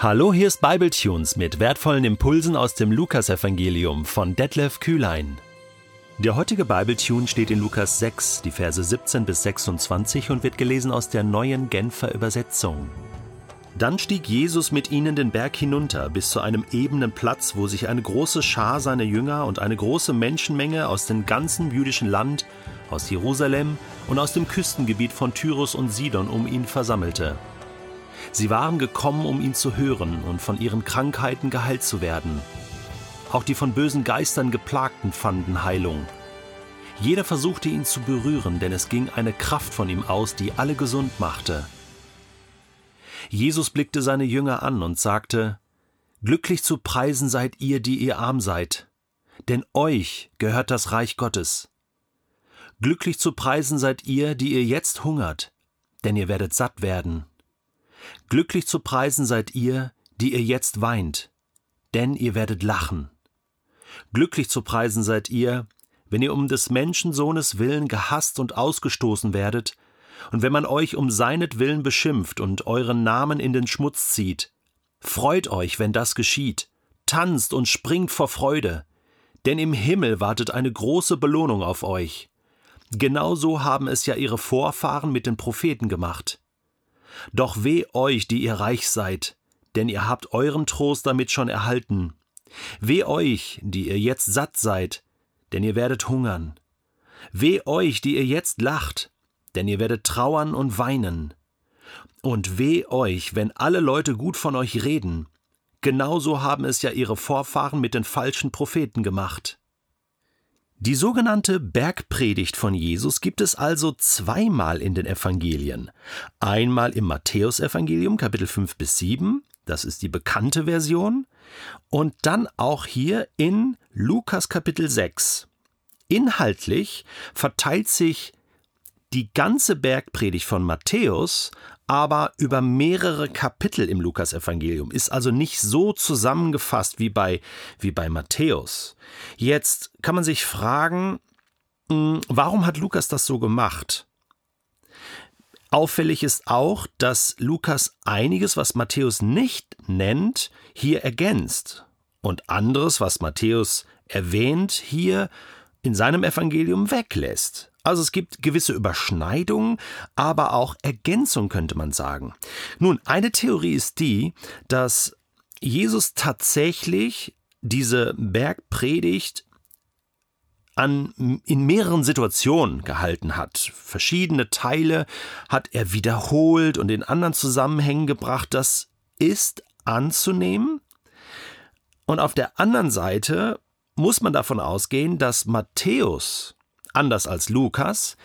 Hallo, hier ist Bibletunes mit wertvollen Impulsen aus dem Lukasevangelium von Detlef Kühlein. Der heutige Bibletune steht in Lukas 6, die Verse 17 bis 26 und wird gelesen aus der neuen Genfer Übersetzung. Dann stieg Jesus mit ihnen den Berg hinunter bis zu einem ebenen Platz, wo sich eine große Schar seiner Jünger und eine große Menschenmenge aus dem ganzen jüdischen Land, aus Jerusalem und aus dem Küstengebiet von Tyrus und Sidon um ihn versammelte. Sie waren gekommen, um ihn zu hören und von ihren Krankheiten geheilt zu werden. Auch die von bösen Geistern geplagten fanden Heilung. Jeder versuchte ihn zu berühren, denn es ging eine Kraft von ihm aus, die alle gesund machte. Jesus blickte seine Jünger an und sagte, Glücklich zu preisen seid ihr, die ihr arm seid, denn euch gehört das Reich Gottes. Glücklich zu preisen seid ihr, die ihr jetzt hungert, denn ihr werdet satt werden. Glücklich zu preisen seid ihr, die ihr jetzt weint, denn ihr werdet lachen. Glücklich zu preisen seid ihr, wenn ihr um des Menschensohnes willen gehasst und ausgestoßen werdet, und wenn man euch um seinetwillen beschimpft und euren Namen in den Schmutz zieht. Freut euch, wenn das geschieht, tanzt und springt vor Freude, denn im Himmel wartet eine große Belohnung auf euch. Genauso haben es ja ihre Vorfahren mit den Propheten gemacht. Doch weh euch, die ihr reich seid, denn ihr habt euren Trost damit schon erhalten. Weh euch, die ihr jetzt satt seid, denn ihr werdet hungern. Weh euch, die ihr jetzt lacht, denn ihr werdet trauern und weinen. Und weh euch, wenn alle Leute gut von euch reden. Genauso haben es ja ihre Vorfahren mit den falschen Propheten gemacht. Die sogenannte Bergpredigt von Jesus gibt es also zweimal in den Evangelien. Einmal im Matthäusevangelium Kapitel 5 bis 7, das ist die bekannte Version, und dann auch hier in Lukas Kapitel 6. Inhaltlich verteilt sich die ganze Bergpredigt von Matthäus aber über mehrere Kapitel im Lukasevangelium, ist also nicht so zusammengefasst wie bei, wie bei Matthäus. Jetzt kann man sich fragen, hm, warum hat Lukas das so gemacht? Auffällig ist auch, dass Lukas einiges, was Matthäus nicht nennt, hier ergänzt und anderes, was Matthäus erwähnt, hier in seinem Evangelium weglässt. Also es gibt gewisse Überschneidungen, aber auch Ergänzung könnte man sagen. Nun, eine Theorie ist die, dass Jesus tatsächlich diese Bergpredigt an, in mehreren Situationen gehalten hat. Verschiedene Teile hat er wiederholt und in anderen Zusammenhängen gebracht. Das ist anzunehmen. Und auf der anderen Seite muss man davon ausgehen, dass Matthäus anders als Lukas,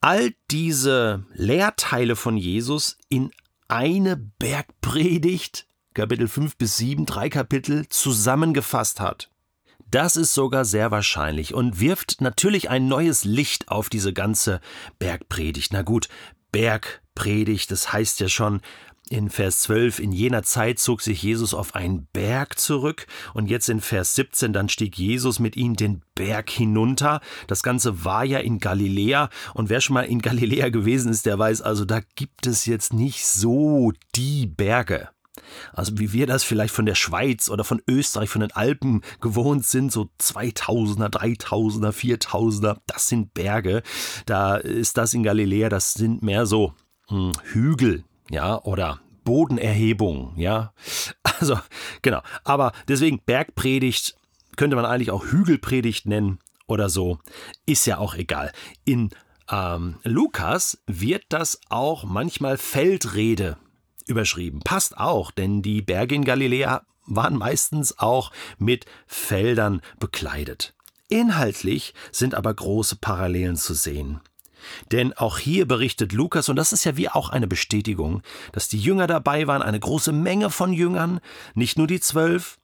all diese Lehrteile von Jesus in eine Bergpredigt, Kapitel 5 bis 7, drei Kapitel, zusammengefasst hat. Das ist sogar sehr wahrscheinlich und wirft natürlich ein neues Licht auf diese ganze Bergpredigt. Na gut, Bergpredigt, das heißt ja schon, in Vers 12, in jener Zeit zog sich Jesus auf einen Berg zurück und jetzt in Vers 17, dann stieg Jesus mit ihnen den Berg hinunter. Das Ganze war ja in Galiläa und wer schon mal in Galiläa gewesen ist, der weiß also, da gibt es jetzt nicht so die Berge. Also wie wir das vielleicht von der Schweiz oder von Österreich, von den Alpen gewohnt sind, so 2000er, 3000er, 4000er, das sind Berge. Da ist das in Galiläa, das sind mehr so hm, Hügel, ja, oder Bodenerhebung, ja. Also, genau. Aber deswegen Bergpredigt könnte man eigentlich auch Hügelpredigt nennen oder so. Ist ja auch egal. In ähm, Lukas wird das auch manchmal Feldrede überschrieben. Passt auch, denn die Berge in Galiläa waren meistens auch mit Feldern bekleidet. Inhaltlich sind aber große Parallelen zu sehen. Denn auch hier berichtet Lukas, und das ist ja wie auch eine Bestätigung, dass die Jünger dabei waren, eine große Menge von Jüngern, nicht nur die zwölf,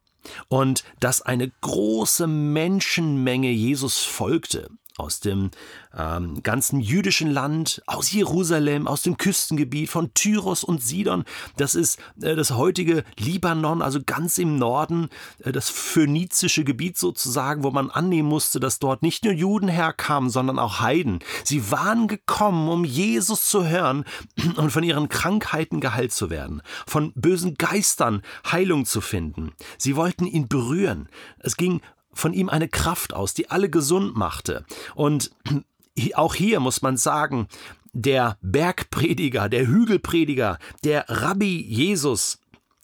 und dass eine große Menschenmenge Jesus folgte. Aus dem ähm, ganzen jüdischen Land, aus Jerusalem, aus dem Küstengebiet von Tyros und Sidon. Das ist äh, das heutige Libanon, also ganz im Norden, äh, das phönizische Gebiet sozusagen, wo man annehmen musste, dass dort nicht nur Juden herkamen, sondern auch Heiden. Sie waren gekommen, um Jesus zu hören und von ihren Krankheiten geheilt zu werden, von bösen Geistern Heilung zu finden. Sie wollten ihn berühren. Es ging von ihm eine Kraft aus, die alle gesund machte. Und auch hier muss man sagen, der Bergprediger, der Hügelprediger, der Rabbi Jesus,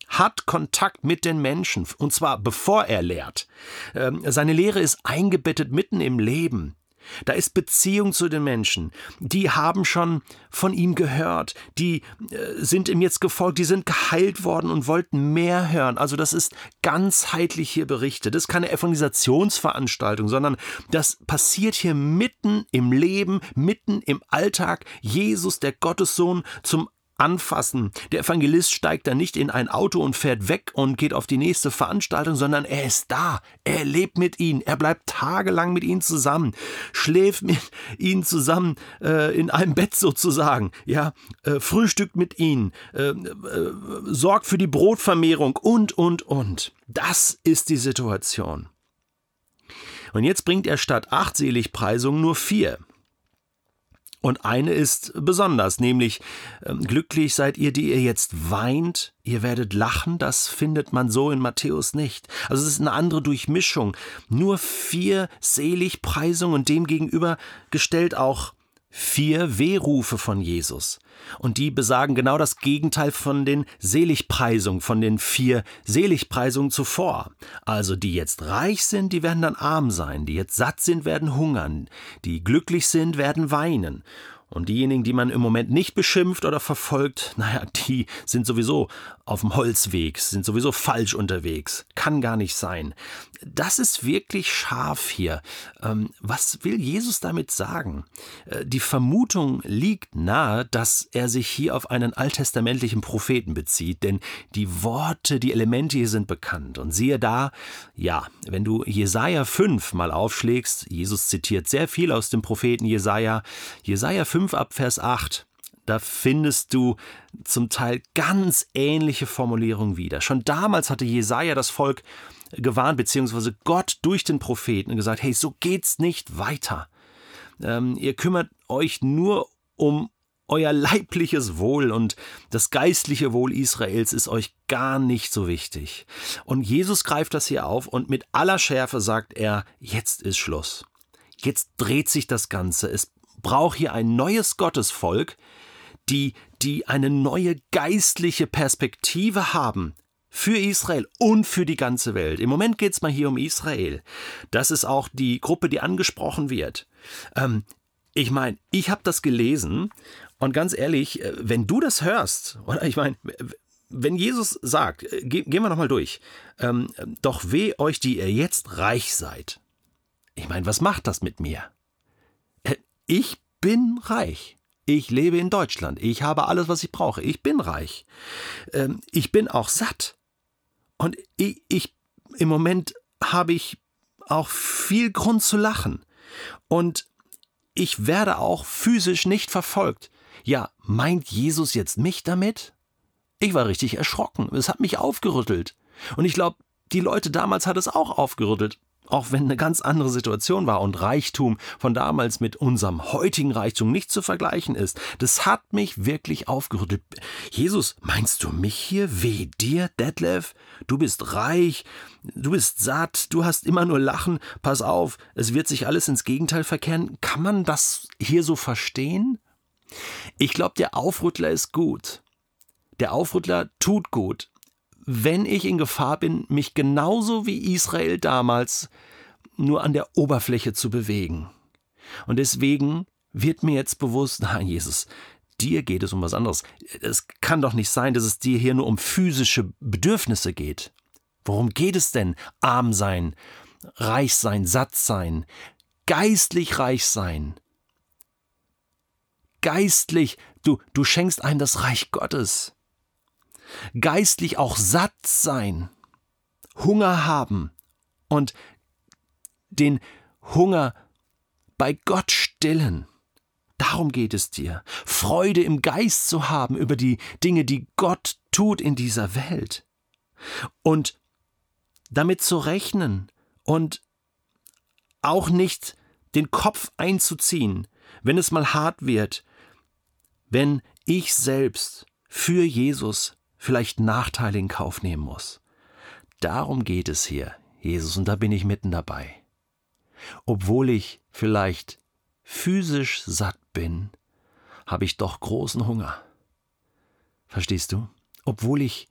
hat Kontakt mit den Menschen, und zwar bevor er lehrt. Ähm, seine Lehre ist eingebettet mitten im Leben. Da ist Beziehung zu den Menschen. Die haben schon von ihm gehört. Die äh, sind ihm jetzt gefolgt. Die sind geheilt worden und wollten mehr hören. Also das ist ganzheitlich hier berichtet. Das ist keine Evangelisationsveranstaltung, sondern das passiert hier mitten im Leben, mitten im Alltag. Jesus, der Gottessohn, zum anfassen. Der Evangelist steigt da nicht in ein Auto und fährt weg und geht auf die nächste Veranstaltung, sondern er ist da. Er lebt mit ihnen. Er bleibt tagelang mit ihnen zusammen, schläft mit ihnen zusammen äh, in einem Bett sozusagen. Ja, äh, frühstückt mit ihnen, äh, äh sorgt für die Brotvermehrung und und und. Das ist die Situation. Und jetzt bringt er statt acht Seligpreisungen nur vier. Und eine ist besonders, nämlich äh, glücklich seid ihr, die ihr jetzt weint, ihr werdet lachen, das findet man so in Matthäus nicht. Also es ist eine andere Durchmischung. Nur vier Seligpreisungen und demgegenüber gestellt auch vier Wehrufe von Jesus. Und die besagen genau das Gegenteil von den Seligpreisungen, von den vier Seligpreisungen zuvor. Also die jetzt reich sind, die werden dann arm sein, die jetzt satt sind, werden hungern, die glücklich sind, werden weinen. Und diejenigen, die man im Moment nicht beschimpft oder verfolgt, naja, die sind sowieso auf dem Holzweg, sind sowieso falsch unterwegs. Kann gar nicht sein. Das ist wirklich scharf hier. Ähm, was will Jesus damit sagen? Äh, die Vermutung liegt nahe, dass er sich hier auf einen alttestamentlichen Propheten bezieht, denn die Worte, die Elemente hier sind bekannt. Und siehe da, ja, wenn du Jesaja 5 mal aufschlägst, Jesus zitiert sehr viel aus dem Propheten Jesaja, Jesaja 5 ab Vers 8, da findest du zum Teil ganz ähnliche Formulierungen wieder. Schon damals hatte Jesaja das Volk gewarnt, beziehungsweise Gott durch den Propheten gesagt: Hey, so geht's nicht weiter. Ähm, ihr kümmert euch nur um euer leibliches Wohl und das geistliche Wohl Israels ist euch gar nicht so wichtig. Und Jesus greift das hier auf und mit aller Schärfe sagt er: Jetzt ist Schluss. Jetzt dreht sich das Ganze. Es braucht hier ein neues Gottesvolk, die, die eine neue geistliche Perspektive haben für Israel und für die ganze Welt. Im Moment geht es mal hier um Israel. Das ist auch die Gruppe, die angesprochen wird. Ähm, ich meine, ich habe das gelesen und ganz ehrlich, äh, wenn du das hörst, oder ich meine, wenn Jesus sagt, äh, ge gehen wir nochmal durch, ähm, doch weh euch, die ihr jetzt reich seid. Ich meine, was macht das mit mir? Ich bin reich. Ich lebe in Deutschland. Ich habe alles, was ich brauche. Ich bin reich. Ähm, ich bin auch satt. Und ich, ich im Moment habe ich auch viel Grund zu lachen. Und ich werde auch physisch nicht verfolgt. Ja, meint Jesus jetzt mich damit? Ich war richtig erschrocken. Es hat mich aufgerüttelt. Und ich glaube, die Leute damals hat es auch aufgerüttelt auch wenn eine ganz andere Situation war und Reichtum von damals mit unserem heutigen Reichtum nicht zu vergleichen ist, das hat mich wirklich aufgerüttelt. Jesus, meinst du mich hier? Weh dir, Detlef? Du bist reich, du bist satt, du hast immer nur Lachen. Pass auf, es wird sich alles ins Gegenteil verkehren. Kann man das hier so verstehen? Ich glaube, der Aufrüttler ist gut. Der Aufrüttler tut gut wenn ich in Gefahr bin, mich genauso wie Israel damals nur an der Oberfläche zu bewegen. Und deswegen wird mir jetzt bewusst, nein, Jesus, dir geht es um was anderes. Es kann doch nicht sein, dass es dir hier nur um physische Bedürfnisse geht. Worum geht es denn? Arm sein, reich sein, satt sein, geistlich reich sein. Geistlich, du, du schenkst einem das Reich Gottes geistlich auch satt sein, Hunger haben und den Hunger bei Gott stillen. Darum geht es dir, Freude im Geist zu haben über die Dinge, die Gott tut in dieser Welt. Und damit zu rechnen und auch nicht den Kopf einzuziehen, wenn es mal hart wird, wenn ich selbst für Jesus vielleicht Nachteile in Kauf nehmen muss. Darum geht es hier, Jesus, und da bin ich mitten dabei. Obwohl ich vielleicht physisch satt bin, habe ich doch großen Hunger. Verstehst du? Obwohl ich,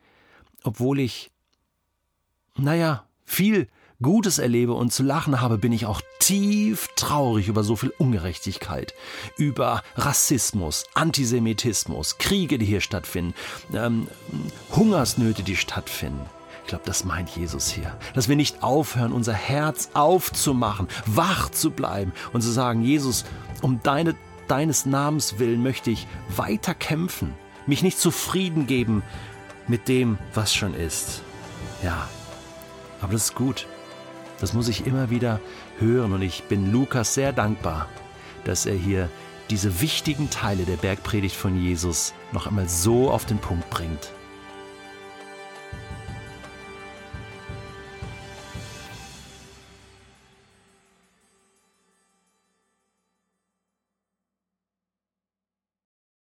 obwohl ich, naja, viel Gutes erlebe und zu lachen habe, bin ich auch tief traurig über so viel Ungerechtigkeit, über Rassismus, Antisemitismus, Kriege, die hier stattfinden, ähm, Hungersnöte, die stattfinden. Ich glaube, das meint Jesus hier. Dass wir nicht aufhören, unser Herz aufzumachen, wach zu bleiben und zu sagen, Jesus, um deine, deines Namens willen möchte ich weiter kämpfen, mich nicht zufrieden geben mit dem, was schon ist. Ja, aber das ist gut. Das muss ich immer wieder hören und ich bin Lukas sehr dankbar, dass er hier diese wichtigen Teile der Bergpredigt von Jesus noch einmal so auf den Punkt bringt.